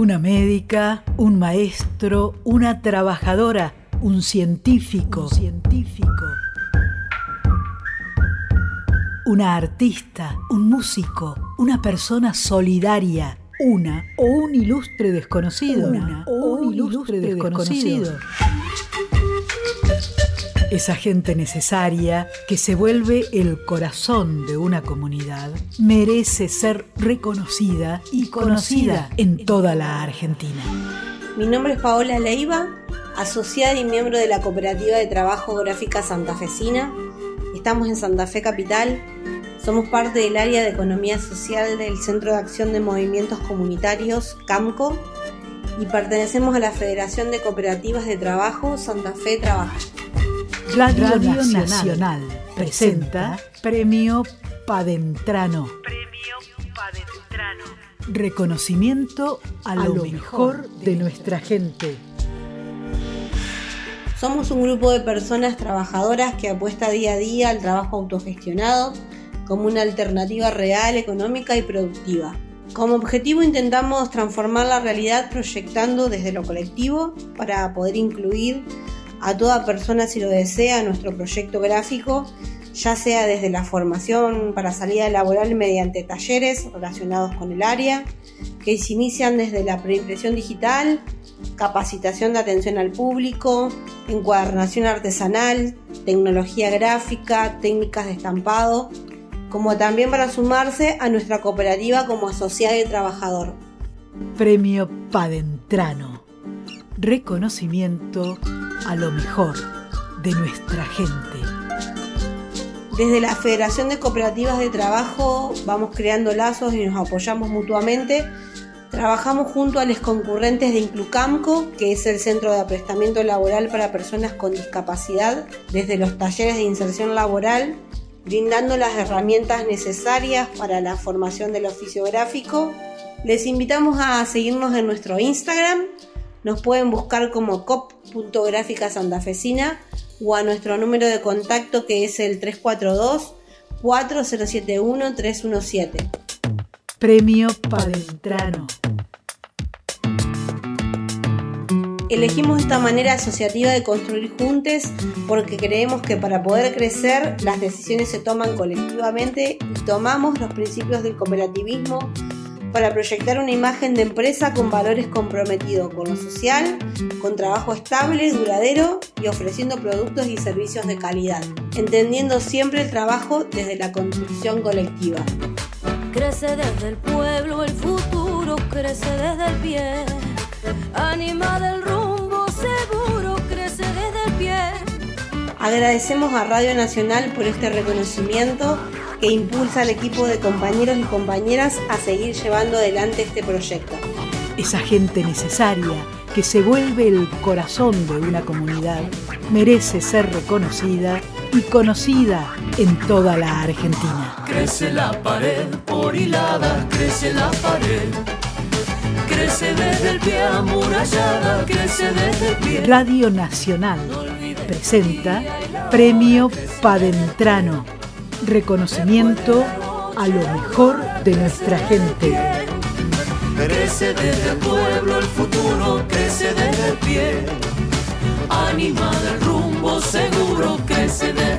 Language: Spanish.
Una médica, un maestro, una trabajadora, un científico, científico. Una artista, un músico, una persona solidaria, una o un ilustre desconocido, una o un ilustre desconocido. Esa gente necesaria que se vuelve el corazón de una comunidad merece ser reconocida y conocida en toda la Argentina. Mi nombre es Paola Leiva, asociada y miembro de la Cooperativa de Trabajo Gráfica Santafesina. Estamos en Santa Fe Capital. Somos parte del área de Economía Social del Centro de Acción de Movimientos Comunitarios, CAMCO, y pertenecemos a la Federación de Cooperativas de Trabajo Santa Fe Trabajo. Radio, Nacional, presenta Premio Padentrano. Premio Padentrano. Reconocimiento a, lo, mejor de nuestra gente. Somos un grupo de personas trabajadoras que apuesta día a día al trabajo autogestionado como una alternativa real, económica y productiva. Como objetivo intentamos transformar la realidad proyectando desde lo colectivo para poder incluir a toda persona si lo desea nuestro proyecto gráfico, ya sea desde la formación para salida laboral mediante talleres relacionados con el área, que se inician desde la preimpresión digital, capacitación de atención al público, encuadernación artesanal, tecnología gráfica, técnicas de estampado, como también para sumarse a nuestra cooperativa como asociado y trabajador. Premio Padentrano. Reconocimiento a lo mejor de nuestra gente. Desde la Federación de Cooperativas de Trabajo vamos creando lazos y nos apoyamos mutuamente. Trabajamos junto a los concurrentes de Inclucamco, que es el centro de aprestamiento laboral para personas con discapacidad, desde los talleres de inserción laboral, brindando las herramientas necesarias para la formación del oficio gráfico. Les invitamos a seguirnos en nuestro Instagram, nos pueden buscar como cop.gráfica santafesina o a nuestro número de contacto que es el 342 4071 317. Premio Padentrano. Elegimos esta manera asociativa de construir juntos porque creemos que para poder crecer las decisiones se toman colectivamente y tomamos los principios del cooperativismo para proyectar una imagen de empresa con valores comprometidos con lo social, con trabajo estable, duradero y ofreciendo productos y servicios de calidad, entendiendo siempre el trabajo desde la construcción colectiva. Crece desde el pueblo, el futuro crece desde el pie, anima del rumbo seguro crece desde el pie. Agradecemos a Radio Nacional por este reconocimiento que impulsa al equipo de compañeros y compañeras a seguir llevando adelante este proyecto. Esa gente necesaria que se vuelve el corazón de una comunidad merece ser reconocida y conocida en toda la Argentina. Crece la pared por hilada, crece la pared. Crece desde el pie amurallada, crece desde el pie. Radio Nacional presenta Premio Padentrano reconocimiento a lo mejor de nuestra gente. Crece desde el pueblo el futuro, crece desde el pie. Anima del rumbo seguro, crece desde.